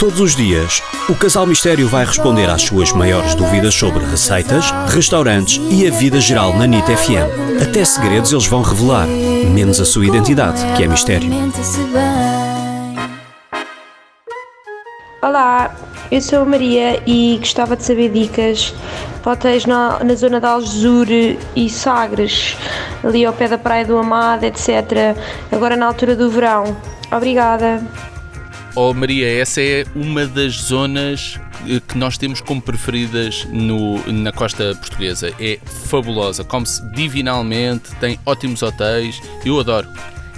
Todos os dias, o Casal Mistério vai responder às suas maiores dúvidas sobre receitas, restaurantes e a vida geral na NIT FM. Até segredos eles vão revelar, menos a sua identidade, que é mistério. Olá, eu sou a Maria e gostava de saber dicas para hotéis na, na zona de Algesur e Sagres, ali ao pé da Praia do Amado, etc. Agora na altura do verão. Obrigada. Oh Maria, essa é uma das zonas eh, que nós temos como preferidas no, na costa portuguesa. É fabulosa, come-se divinalmente, tem ótimos hotéis, eu adoro.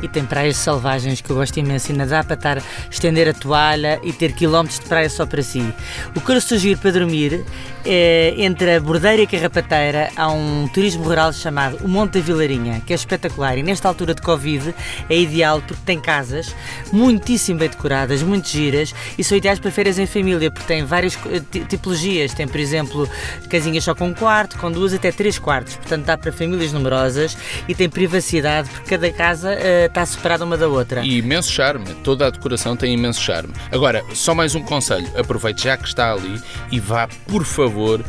E tem praias selvagens que eu gosto imenso. Ainda dá para estar, estender a toalha e ter quilómetros de praia só para si. O que eu sugiro para dormir é, entre a Bordeira e a Carrapateira há um turismo rural chamado o Monte da Vilarinha, que é espetacular. E nesta altura de Covid é ideal porque tem casas muitíssimo bem decoradas, muito giras e são ideais para férias em família porque tem várias eh, tipologias. Tem, por exemplo, casinhas só com um quarto, com duas até três quartos. Portanto, dá para famílias numerosas e tem privacidade porque cada casa uh, está separada uma da outra. E imenso charme, toda a decoração tem imenso charme. Agora, só mais um conselho: aproveite já que está ali e vá, por favor,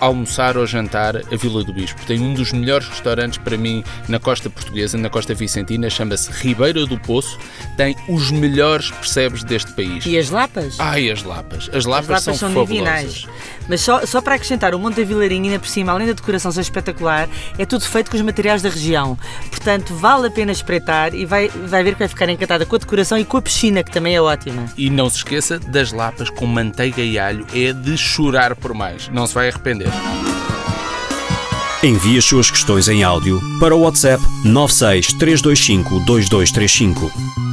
almoçar ou jantar a Vila do Bispo. Tem um dos melhores restaurantes para mim na costa portuguesa, na costa vicentina, chama-se Ribeira do Poço. Tem os melhores percebes deste país. E as lapas? Ai, as lapas. As lapas, as lapas são, são fabulosas. Mas só, só para acrescentar, o Monte da Vilarinha, ainda por cima, além da decoração ser espetacular, é tudo feito com os materiais da região. Portanto, vale a pena espreitar e vai, vai ver que vai ficar encantada com a decoração e com a piscina, que também é ótima. E não se esqueça das lapas com manteiga e alho, é de chorar por mais. Não se vai arrepender. Envie as suas questões em áudio para o WhatsApp 963252235.